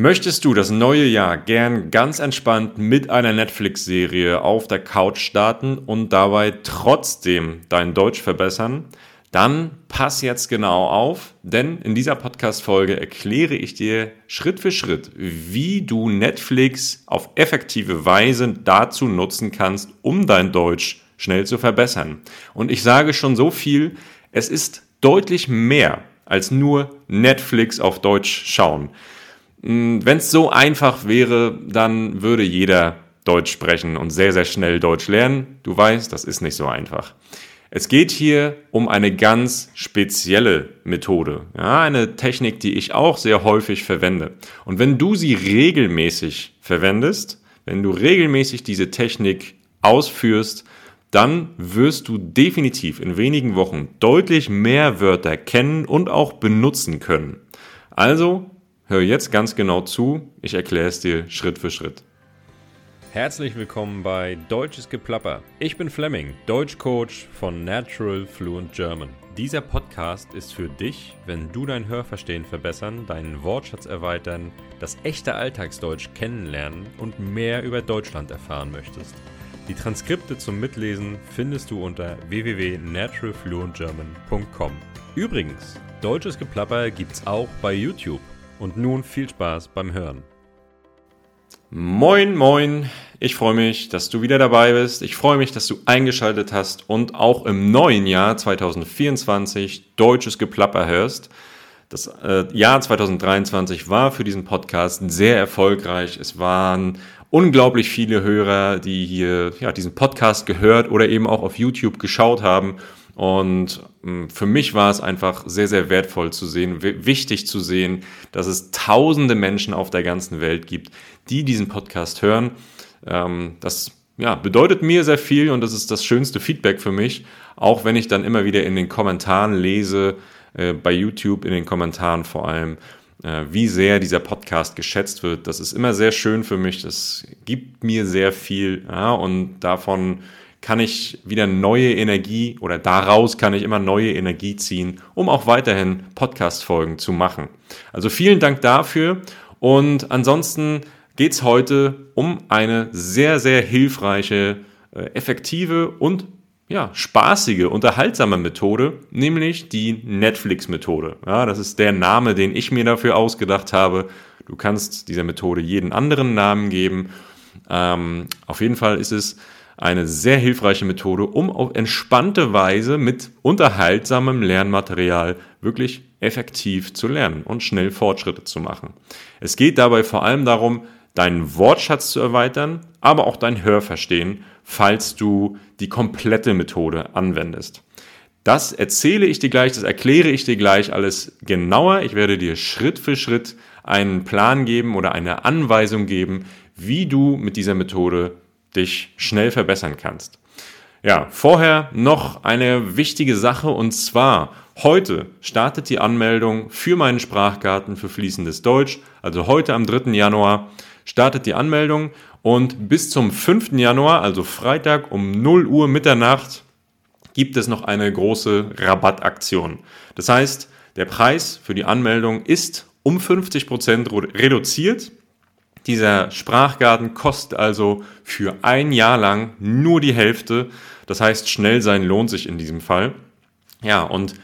Möchtest du das neue Jahr gern ganz entspannt mit einer Netflix-Serie auf der Couch starten und dabei trotzdem dein Deutsch verbessern? Dann pass jetzt genau auf, denn in dieser Podcast-Folge erkläre ich dir Schritt für Schritt, wie du Netflix auf effektive Weise dazu nutzen kannst, um dein Deutsch schnell zu verbessern. Und ich sage schon so viel, es ist deutlich mehr als nur Netflix auf Deutsch schauen. Hm, Wenn es so einfach wäre, dann würde jeder Deutsch sprechen und sehr, sehr schnell Deutsch lernen. Du weißt, das ist nicht so einfach. Es geht hier um eine ganz spezielle Methode. Ja, eine Technik, die ich auch sehr häufig verwende. Und wenn du sie regelmäßig verwendest, wenn du regelmäßig diese Technik ausführst, dann wirst du definitiv in wenigen Wochen deutlich mehr Wörter kennen und auch benutzen können. Also Hör jetzt ganz genau zu, ich erkläre es dir Schritt für Schritt. Herzlich willkommen bei Deutsches Geplapper. Ich bin Fleming, Deutschcoach von Natural Fluent German. Dieser Podcast ist für dich, wenn du dein Hörverstehen verbessern, deinen Wortschatz erweitern, das echte Alltagsdeutsch kennenlernen und mehr über Deutschland erfahren möchtest. Die Transkripte zum Mitlesen findest du unter www.naturalfluentgerman.com. Übrigens, Deutsches Geplapper gibt's auch bei YouTube. Und nun viel Spaß beim Hören. Moin, moin. Ich freue mich, dass du wieder dabei bist. Ich freue mich, dass du eingeschaltet hast und auch im neuen Jahr 2024 deutsches Geplapper hörst. Das äh, Jahr 2023 war für diesen Podcast sehr erfolgreich. Es waren unglaublich viele Hörer, die hier ja, diesen Podcast gehört oder eben auch auf YouTube geschaut haben. Und hm, für mich war es einfach sehr, sehr wertvoll zu sehen, wichtig zu sehen, dass es tausende Menschen auf der ganzen Welt gibt, die diesen Podcast hören. Ähm, das ja, bedeutet mir sehr viel und das ist das schönste Feedback für mich, auch wenn ich dann immer wieder in den Kommentaren lese, äh, bei YouTube in den Kommentaren vor allem, äh, wie sehr dieser Podcast geschätzt wird. Das ist immer sehr schön für mich, das gibt mir sehr viel ja, und davon kann ich wieder neue Energie oder daraus kann ich immer neue Energie ziehen, um auch weiterhin Podcast-Folgen zu machen. Also vielen Dank dafür und ansonsten geht es heute um eine sehr, sehr hilfreiche, äh, effektive und ja, spaßige, unterhaltsame Methode, nämlich die Netflix-Methode. Ja, das ist der Name, den ich mir dafür ausgedacht habe. Du kannst dieser Methode jeden anderen Namen geben. Ähm, auf jeden Fall ist es eine sehr hilfreiche Methode, um auf entspannte Weise mit unterhaltsamem Lernmaterial wirklich effektiv zu lernen und schnell Fortschritte zu machen. Es geht dabei vor allem darum, deinen Wortschatz zu erweitern, aber auch dein Hörverstehen, falls du die komplette Methode anwendest. Das erzähle ich dir gleich, das erkläre ich dir gleich alles genauer. Ich werde dir Schritt für Schritt einen Plan geben oder eine Anweisung geben, wie du mit dieser Methode dich schnell verbessern kannst. Ja, vorher noch eine wichtige Sache und zwar heute startet die Anmeldung für meinen Sprachgarten für fließendes Deutsch. Also heute am 3. Januar startet die Anmeldung und bis zum 5. Januar, also Freitag um 0 Uhr Mitternacht, gibt es noch eine große Rabattaktion. Das heißt, der Preis für die Anmeldung ist um 50 Prozent reduziert dieser Sprachgarten kostet also für ein Jahr lang nur die Hälfte. Das heißt, schnell sein lohnt sich in diesem Fall. Ja, und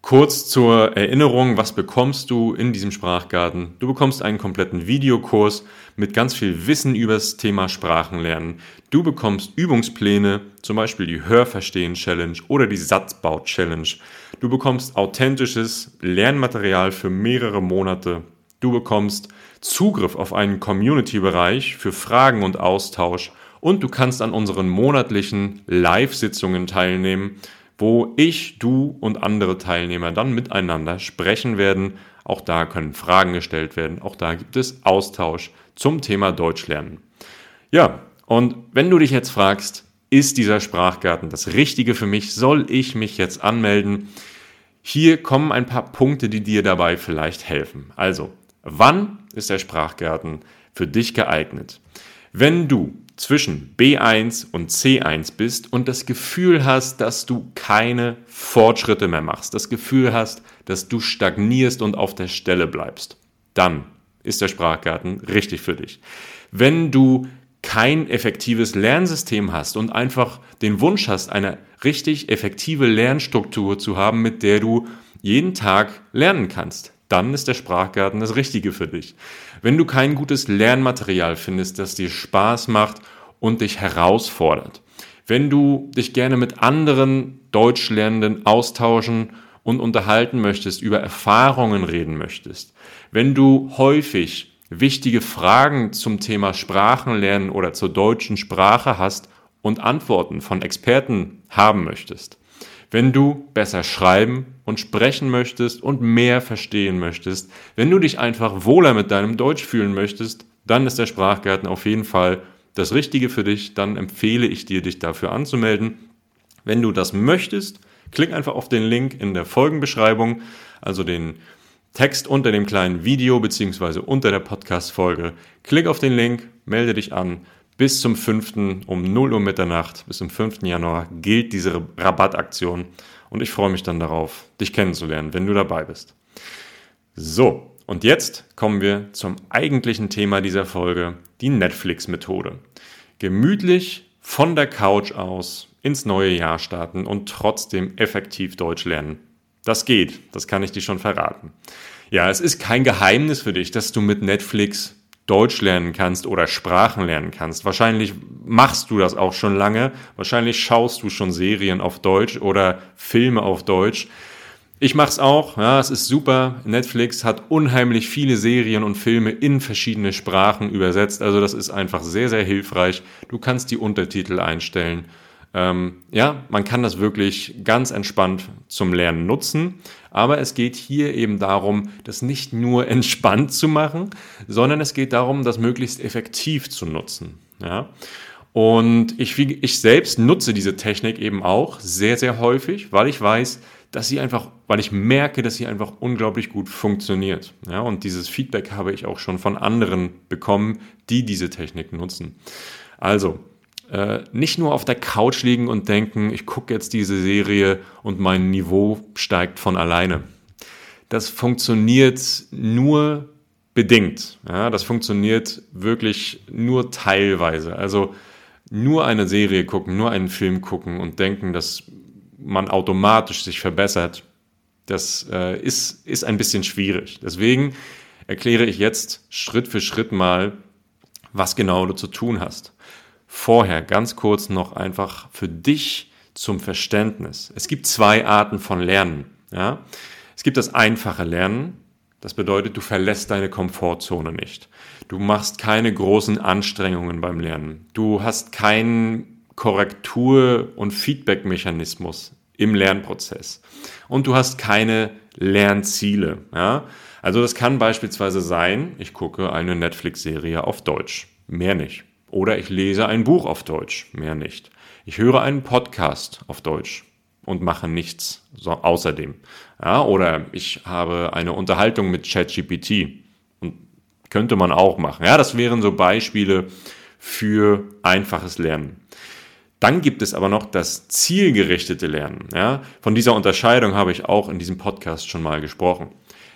kurz zur Erinnerung, was bekommst du in diesem Sprachgarten? Du bekommst einen kompletten Videokurs mit ganz viel Wissen über das Thema Sprachenlernen. Du bekommst Übungspläne, zum Beispiel die Hörverstehen-Challenge oder die Satzbau-Challenge. Du bekommst authentisches Lernmaterial für mehrere Monate. Du bekommst Zugriff auf einen Community-Bereich für Fragen und Austausch und du kannst an unseren monatlichen Live-Sitzungen teilnehmen, wo ich, du und andere Teilnehmer dann miteinander sprechen werden. Auch da können Fragen gestellt werden, auch da gibt es Austausch zum Thema Deutsch lernen. Ja, und wenn du dich jetzt fragst, ist dieser Sprachgarten das Richtige für mich? Soll ich mich jetzt anmelden? Hier kommen ein paar Punkte, die dir dabei vielleicht helfen. Also, Wann ist der Sprachgarten für dich geeignet? Wenn du zwischen B1 und C1 bist und das Gefühl hast, dass du keine Fortschritte mehr machst, das Gefühl hast, dass du stagnierst und auf der Stelle bleibst, dann ist der Sprachgarten richtig für dich. Wenn du kein effektives Lernsystem hast und einfach den Wunsch hast, eine richtig effektive Lernstruktur zu haben, mit der du jeden Tag lernen kannst, dann ist der Sprachgarten das Richtige für dich. Wenn du kein gutes Lernmaterial findest, das dir Spaß macht und dich herausfordert, wenn du dich gerne mit anderen Deutschlernenden austauschen und unterhalten möchtest, über Erfahrungen reden möchtest, wenn du häufig wichtige Fragen zum Thema Sprachenlernen oder zur deutschen Sprache hast und Antworten von Experten haben möchtest, wenn du besser schreiben und sprechen möchtest und mehr verstehen möchtest, wenn du dich einfach wohler mit deinem Deutsch fühlen möchtest, dann ist der Sprachgarten auf jeden Fall das Richtige für dich, dann empfehle ich dir, dich dafür anzumelden. Wenn du das möchtest, klick einfach auf den Link in der Folgenbeschreibung, also den Text unter dem kleinen Video beziehungsweise unter der Podcast-Folge. Klick auf den Link, melde dich an. Bis zum 5. um 0 Uhr Mitternacht, bis zum 5. Januar gilt diese Rabattaktion und ich freue mich dann darauf, dich kennenzulernen, wenn du dabei bist. So, und jetzt kommen wir zum eigentlichen Thema dieser Folge, die Netflix-Methode. Gemütlich von der Couch aus ins neue Jahr starten und trotzdem effektiv Deutsch lernen. Das geht, das kann ich dir schon verraten. Ja, es ist kein Geheimnis für dich, dass du mit Netflix Deutsch lernen kannst oder Sprachen lernen kannst. Wahrscheinlich machst du das auch schon lange. Wahrscheinlich schaust du schon Serien auf Deutsch oder Filme auf Deutsch. Ich mache es auch, ja, es ist super. Netflix hat unheimlich viele Serien und Filme in verschiedene Sprachen übersetzt. Also das ist einfach sehr, sehr hilfreich. Du kannst die Untertitel einstellen. Ähm, ja, man kann das wirklich ganz entspannt zum Lernen nutzen. Aber es geht hier eben darum, das nicht nur entspannt zu machen, sondern es geht darum, das möglichst effektiv zu nutzen. Ja. Und ich, ich selbst nutze diese Technik eben auch sehr, sehr häufig, weil ich weiß, dass sie einfach, weil ich merke, dass sie einfach unglaublich gut funktioniert. Ja, und dieses Feedback habe ich auch schon von anderen bekommen, die diese Technik nutzen. Also, äh, nicht nur auf der Couch liegen und denken, ich gucke jetzt diese Serie und mein Niveau steigt von alleine. Das funktioniert nur bedingt. Ja, das funktioniert wirklich nur teilweise. Also nur eine Serie gucken, nur einen Film gucken und denken, dass man automatisch sich verbessert, das äh, ist, ist ein bisschen schwierig. Deswegen erkläre ich jetzt Schritt für Schritt mal, was genau du zu tun hast. Vorher ganz kurz noch einfach für dich zum Verständnis. Es gibt zwei Arten von Lernen. Ja? Es gibt das einfache Lernen. Das bedeutet, du verlässt deine Komfortzone nicht. Du machst keine großen Anstrengungen beim Lernen. Du hast keinen Korrektur- und Feedback-Mechanismus im Lernprozess. Und du hast keine Lernziele. Ja? Also das kann beispielsweise sein, ich gucke eine Netflix-Serie auf Deutsch, mehr nicht. Oder ich lese ein Buch auf Deutsch, mehr nicht. Ich höre einen Podcast auf Deutsch und mache nichts so außerdem. Ja, oder ich habe eine Unterhaltung mit ChatGPT und könnte man auch machen. Ja, das wären so Beispiele für einfaches Lernen. Dann gibt es aber noch das zielgerichtete Lernen. Ja? Von dieser Unterscheidung habe ich auch in diesem Podcast schon mal gesprochen.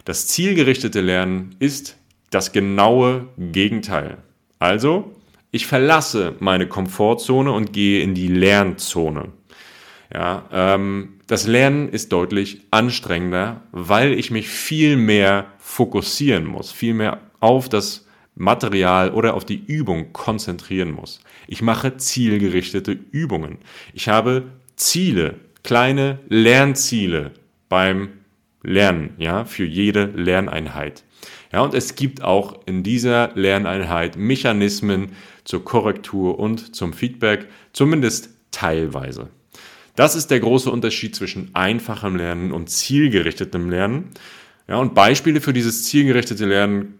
Das zielgerichtete Lernen ist das genaue Gegenteil. Also, ich verlasse meine Komfortzone und gehe in die Lernzone. Ja, ähm, das Lernen ist deutlich anstrengender, weil ich mich viel mehr fokussieren muss, viel mehr auf das Material oder auf die Übung konzentrieren muss. Ich mache zielgerichtete Übungen. Ich habe Ziele, kleine Lernziele beim Lernen, ja, für jede Lerneinheit. Ja, und es gibt auch in dieser Lerneinheit Mechanismen zur Korrektur und zum Feedback, zumindest teilweise. Das ist der große Unterschied zwischen einfachem Lernen und zielgerichtetem Lernen. Ja, und Beispiele für dieses zielgerichtete Lernen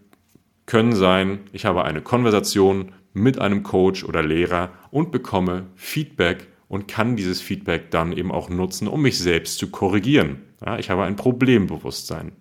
können sein, ich habe eine Konversation mit einem Coach oder Lehrer und bekomme Feedback und kann dieses Feedback dann eben auch nutzen, um mich selbst zu korrigieren. Ja, ich habe ein Problembewusstsein.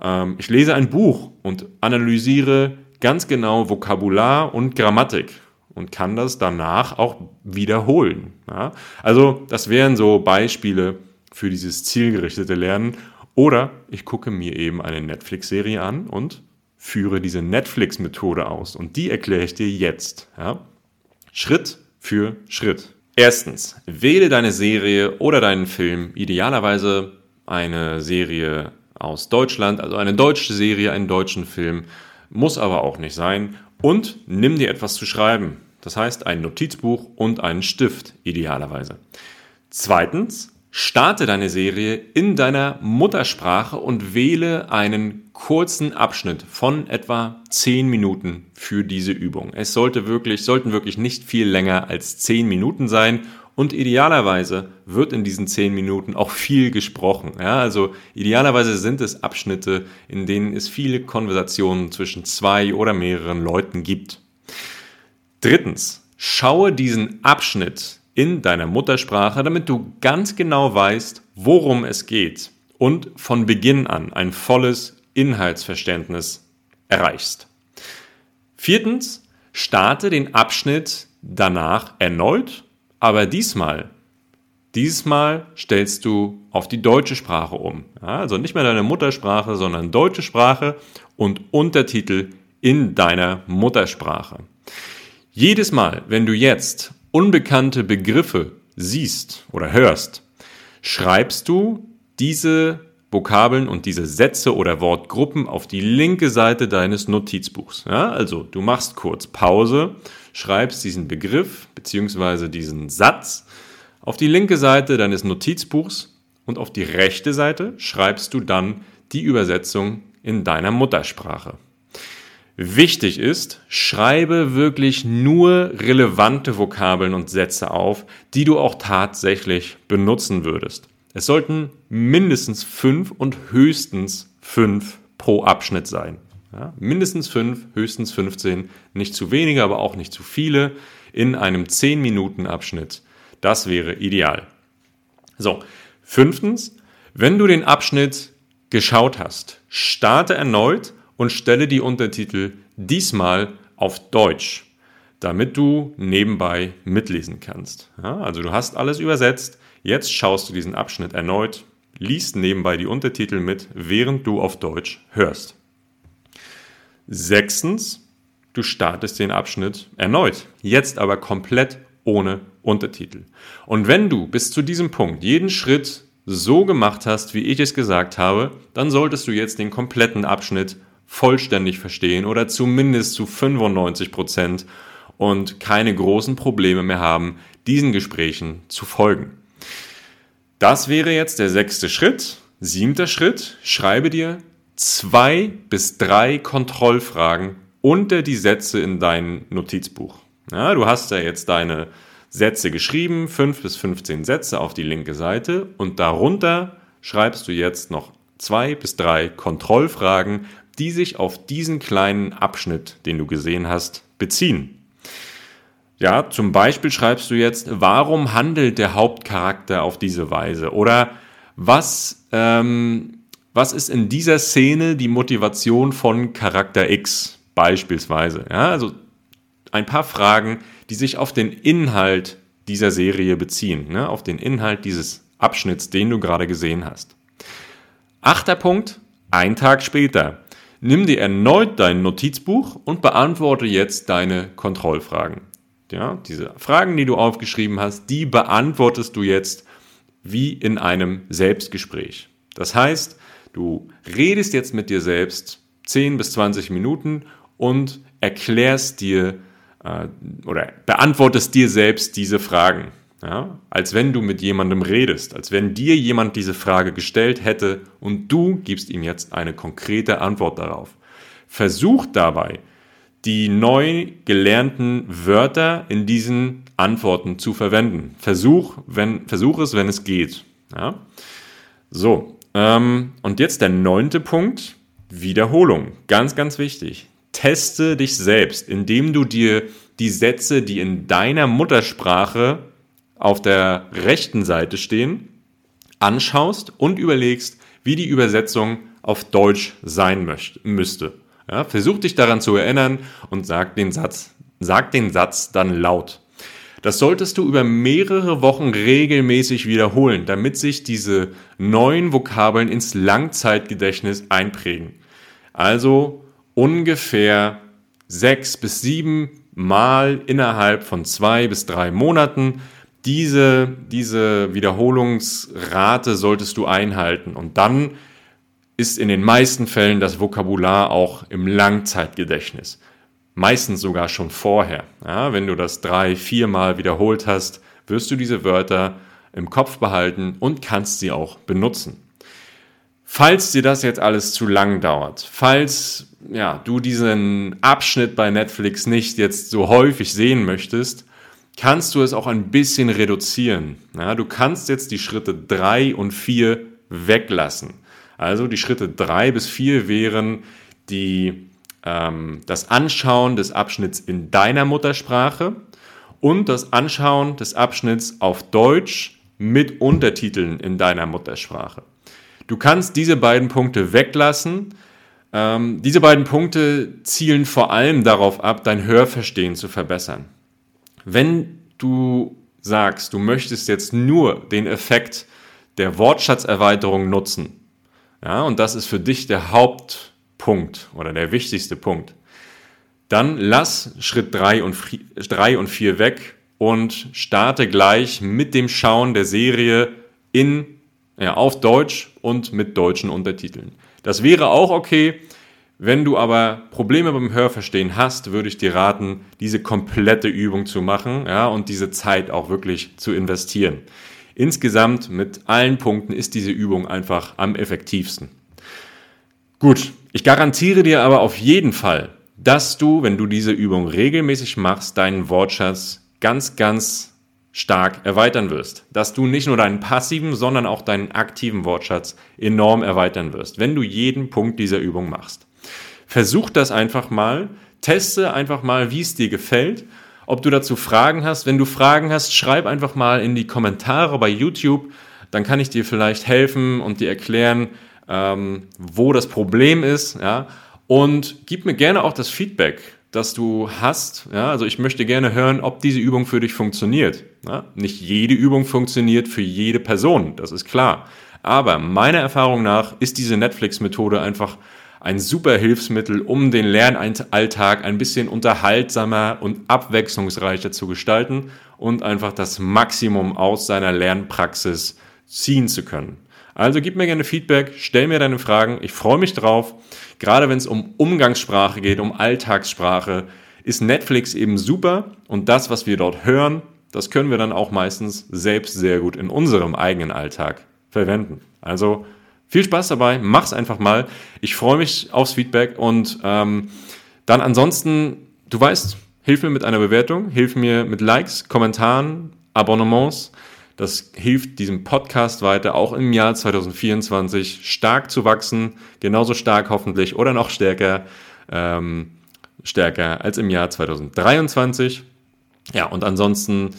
Ähm, ich lese ein Buch und analysiere ganz genau Vokabular und Grammatik und kann das danach auch wiederholen. Ja, also das wären so Beispiele für dieses zielgerichtete Lernen. Oder ich gucke mir eben eine Netflix-Serie an und führe diese Netflix-Methode aus. Und die erkläre ich dir jetzt. Ja? Schritt für Schritt. Erstens, wähle deine Serie oder deinen Film, idealerweise eine Serie aus Deutschland, also eine deutsche Serie, einen deutschen Film, muss aber auch nicht sein. Und nimm dir etwas zu schreiben. Das heißt, ein Notizbuch und einen Stift, idealerweise. Zweitens, starte deine Serie in deiner Muttersprache und wähle einen kurzen Abschnitt von etwa 10 Minuten für diese Übung. Es sollte wirklich, sollten wirklich nicht viel länger als 10 Minuten sein und idealerweise wird in diesen zehn Minuten auch viel gesprochen. Ja, also idealerweise sind es Abschnitte, in denen es viele Konversationen zwischen zwei oder mehreren Leuten gibt. Drittens, schaue diesen Abschnitt in deiner Muttersprache, damit du ganz genau weißt, worum es geht und von Beginn an ein volles Inhaltsverständnis erreichst. Viertens, starte den Abschnitt danach erneut aber diesmal, diesmal stellst du auf die deutsche Sprache um. Also nicht mehr deine Muttersprache, sondern deutsche Sprache und Untertitel in deiner Muttersprache. Jedes Mal, wenn du jetzt unbekannte Begriffe siehst oder hörst, schreibst du diese Vokabeln und diese Sätze oder Wortgruppen auf die linke Seite deines Notizbuchs. Ja, also du machst kurz Pause, schreibst diesen Begriff bzw. diesen Satz auf die linke Seite deines Notizbuchs und auf die rechte Seite schreibst du dann die Übersetzung in deiner Muttersprache. Wichtig ist, schreibe wirklich nur relevante Vokabeln und Sätze auf, die du auch tatsächlich benutzen würdest. Es sollten mindestens fünf und höchstens fünf pro Abschnitt sein. Ja, mindestens fünf, höchstens 15, nicht zu wenige, aber auch nicht zu viele in einem 10-Minuten-Abschnitt. Das wäre ideal. So, fünftens, wenn du den Abschnitt geschaut hast, starte erneut und stelle die Untertitel diesmal auf Deutsch, damit du nebenbei mitlesen kannst. Ja, also du hast alles übersetzt, jetzt schaust du diesen Abschnitt erneut, liest nebenbei die Untertitel mit, während du auf Deutsch hörst. Sechstens, du startest den Abschnitt erneut, jetzt aber komplett ohne Untertitel. Und wenn du bis zu diesem Punkt jeden Schritt so gemacht hast, wie ich es gesagt habe, dann solltest du jetzt den kompletten Abschnitt vollständig verstehen oder zumindest zu 95 Prozent und keine großen Probleme mehr haben, diesen Gesprächen zu folgen. Das wäre jetzt der sechste Schritt. Siebter Schritt, schreibe dir zwei bis drei Kontrollfragen unter die Sätze in dein Notizbuch. Ja, du hast ja jetzt deine Sätze geschrieben, fünf bis 15 Sätze auf die linke Seite und darunter schreibst du jetzt noch zwei bis drei Kontrollfragen, die sich auf diesen kleinen Abschnitt, den du gesehen hast, beziehen. Ja, zum Beispiel schreibst du jetzt, warum handelt der Hauptcharakter auf diese Weise? Oder was ähm, was ist in dieser Szene die Motivation von Charakter X beispielsweise? Ja, also ein paar Fragen, die sich auf den Inhalt dieser Serie beziehen, ne? auf den Inhalt dieses Abschnitts, den du gerade gesehen hast. Achter Punkt, ein Tag später. Nimm dir erneut dein Notizbuch und beantworte jetzt deine Kontrollfragen. Ja, diese Fragen, die du aufgeschrieben hast, die beantwortest du jetzt wie in einem Selbstgespräch. Das heißt, Du redest jetzt mit dir selbst 10 bis 20 Minuten und erklärst dir äh, oder beantwortest dir selbst diese Fragen. Ja? Als wenn du mit jemandem redest, als wenn dir jemand diese Frage gestellt hätte und du gibst ihm jetzt eine konkrete Antwort darauf. Versuch dabei, die neu gelernten Wörter in diesen Antworten zu verwenden. Versuch, wenn, versuch es, wenn es geht. Ja? So, ähm, und jetzt der neunte Punkt, Wiederholung. Ganz, ganz wichtig. Teste dich selbst, indem du dir die Sätze, die in deiner Muttersprache auf der rechten Seite stehen, anschaust und überlegst, wie die Übersetzung auf Deutsch sein möchte, müsste. Ja, versuch dich daran zu erinnern und sag den Satz, sag den Satz dann laut. Das solltest du über mehrere Wochen regelmäßig wiederholen, damit sich diese neuen Vokabeln ins Langzeitgedächtnis einprägen. Also ungefähr sechs bis sieben Mal innerhalb von zwei bis drei Monaten. Diese, diese Wiederholungsrate solltest du einhalten. Und dann ist in den meisten Fällen das Vokabular auch im Langzeitgedächtnis. Meistens sogar schon vorher. Ja, wenn du das drei, viermal wiederholt hast, wirst du diese Wörter im Kopf behalten und kannst sie auch benutzen. Falls dir das jetzt alles zu lang dauert, falls ja, du diesen Abschnitt bei Netflix nicht jetzt so häufig sehen möchtest, kannst du es auch ein bisschen reduzieren. Ja, du kannst jetzt die Schritte drei und vier weglassen. Also die Schritte drei bis vier wären die, ähm, das Anschauen des Abschnitts in deiner Muttersprache und das Anschauen des Abschnitts auf Deutsch mit Untertiteln in deiner Muttersprache. Du kannst diese beiden Punkte weglassen. Ähm, diese beiden Punkte zielen vor allem darauf ab, dein Hörverstehen zu verbessern. Wenn du sagst, du möchtest jetzt nur den Effekt der Wortschatzerweiterung nutzen, ja, und das ist für dich der Hauptpunkt oder der wichtigste Punkt, dann lass Schritt 3 und, 3 und 4 weg und starte gleich mit dem Schauen der Serie in, ja, auf Deutsch und mit deutschen Untertiteln. Das wäre auch okay. Wenn du aber Probleme beim Hörverstehen hast, würde ich dir raten, diese komplette Übung zu machen ja, und diese Zeit auch wirklich zu investieren. Insgesamt mit allen Punkten ist diese Übung einfach am effektivsten. Gut, ich garantiere dir aber auf jeden Fall, dass du, wenn du diese Übung regelmäßig machst, deinen Wortschatz ganz, ganz stark erweitern wirst. Dass du nicht nur deinen passiven, sondern auch deinen aktiven Wortschatz enorm erweitern wirst, wenn du jeden Punkt dieser Übung machst. Versuch das einfach mal, teste einfach mal, wie es dir gefällt. Ob du dazu Fragen hast, wenn du Fragen hast, schreib einfach mal in die Kommentare bei YouTube, dann kann ich dir vielleicht helfen und dir erklären, ähm, wo das Problem ist. Ja? Und gib mir gerne auch das Feedback, das du hast. Ja? Also ich möchte gerne hören, ob diese Übung für dich funktioniert. Ja? Nicht jede Übung funktioniert für jede Person, das ist klar. Aber meiner Erfahrung nach ist diese Netflix-Methode einfach ein super Hilfsmittel, um den Lernalltag ein bisschen unterhaltsamer und abwechslungsreicher zu gestalten und einfach das Maximum aus seiner Lernpraxis ziehen zu können. Also gib mir gerne Feedback, stell mir deine Fragen, ich freue mich drauf. Gerade wenn es um Umgangssprache geht, um Alltagssprache, ist Netflix eben super und das, was wir dort hören, das können wir dann auch meistens selbst sehr gut in unserem eigenen Alltag verwenden. Also viel Spaß dabei, mach's einfach mal. Ich freue mich aufs Feedback und ähm, dann ansonsten, du weißt, hilf mir mit einer Bewertung, hilf mir mit Likes, Kommentaren, Abonnements. Das hilft diesem Podcast weiter, auch im Jahr 2024 stark zu wachsen, genauso stark hoffentlich oder noch stärker, ähm, stärker als im Jahr 2023. Ja, und ansonsten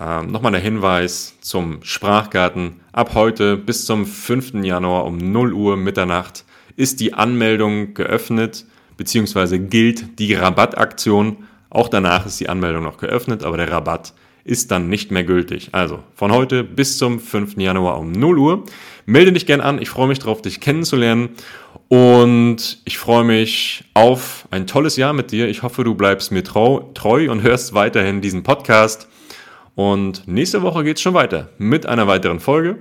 ähm, Nochmal der Hinweis zum Sprachgarten. Ab heute bis zum 5. Januar um 0 Uhr Mitternacht ist die Anmeldung geöffnet, beziehungsweise gilt die Rabattaktion. Auch danach ist die Anmeldung noch geöffnet, aber der Rabatt ist dann nicht mehr gültig. Also von heute bis zum 5. Januar um 0 Uhr. Melde dich gern an. Ich freue mich darauf, dich kennenzulernen. Und ich freue mich auf ein tolles Jahr mit dir. Ich hoffe, du bleibst mir treu, treu und hörst weiterhin diesen Podcast. Und nächste Woche geht es schon weiter mit einer weiteren Folge.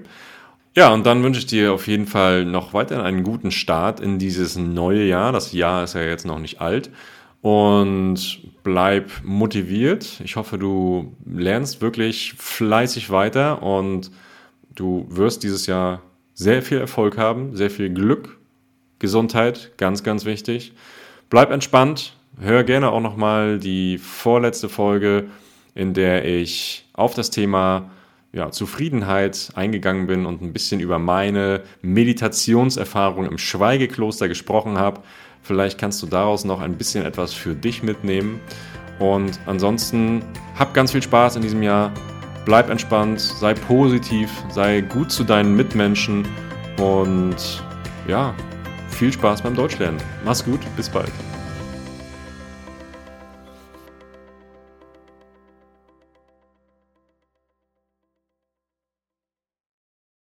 Ja, und dann wünsche ich dir auf jeden Fall noch weiterhin einen guten Start in dieses neue Jahr. Das Jahr ist ja jetzt noch nicht alt. Und bleib motiviert. Ich hoffe, du lernst wirklich fleißig weiter und du wirst dieses Jahr sehr viel Erfolg haben, sehr viel Glück, Gesundheit, ganz, ganz wichtig. Bleib entspannt. Hör gerne auch nochmal die vorletzte Folge in der ich auf das Thema ja, Zufriedenheit eingegangen bin und ein bisschen über meine Meditationserfahrung im Schweigekloster gesprochen habe. Vielleicht kannst du daraus noch ein bisschen etwas für dich mitnehmen. Und ansonsten hab ganz viel Spaß in diesem Jahr. Bleib entspannt, sei positiv, sei gut zu deinen Mitmenschen und ja, viel Spaß beim Deutschlernen. Mach's gut, bis bald.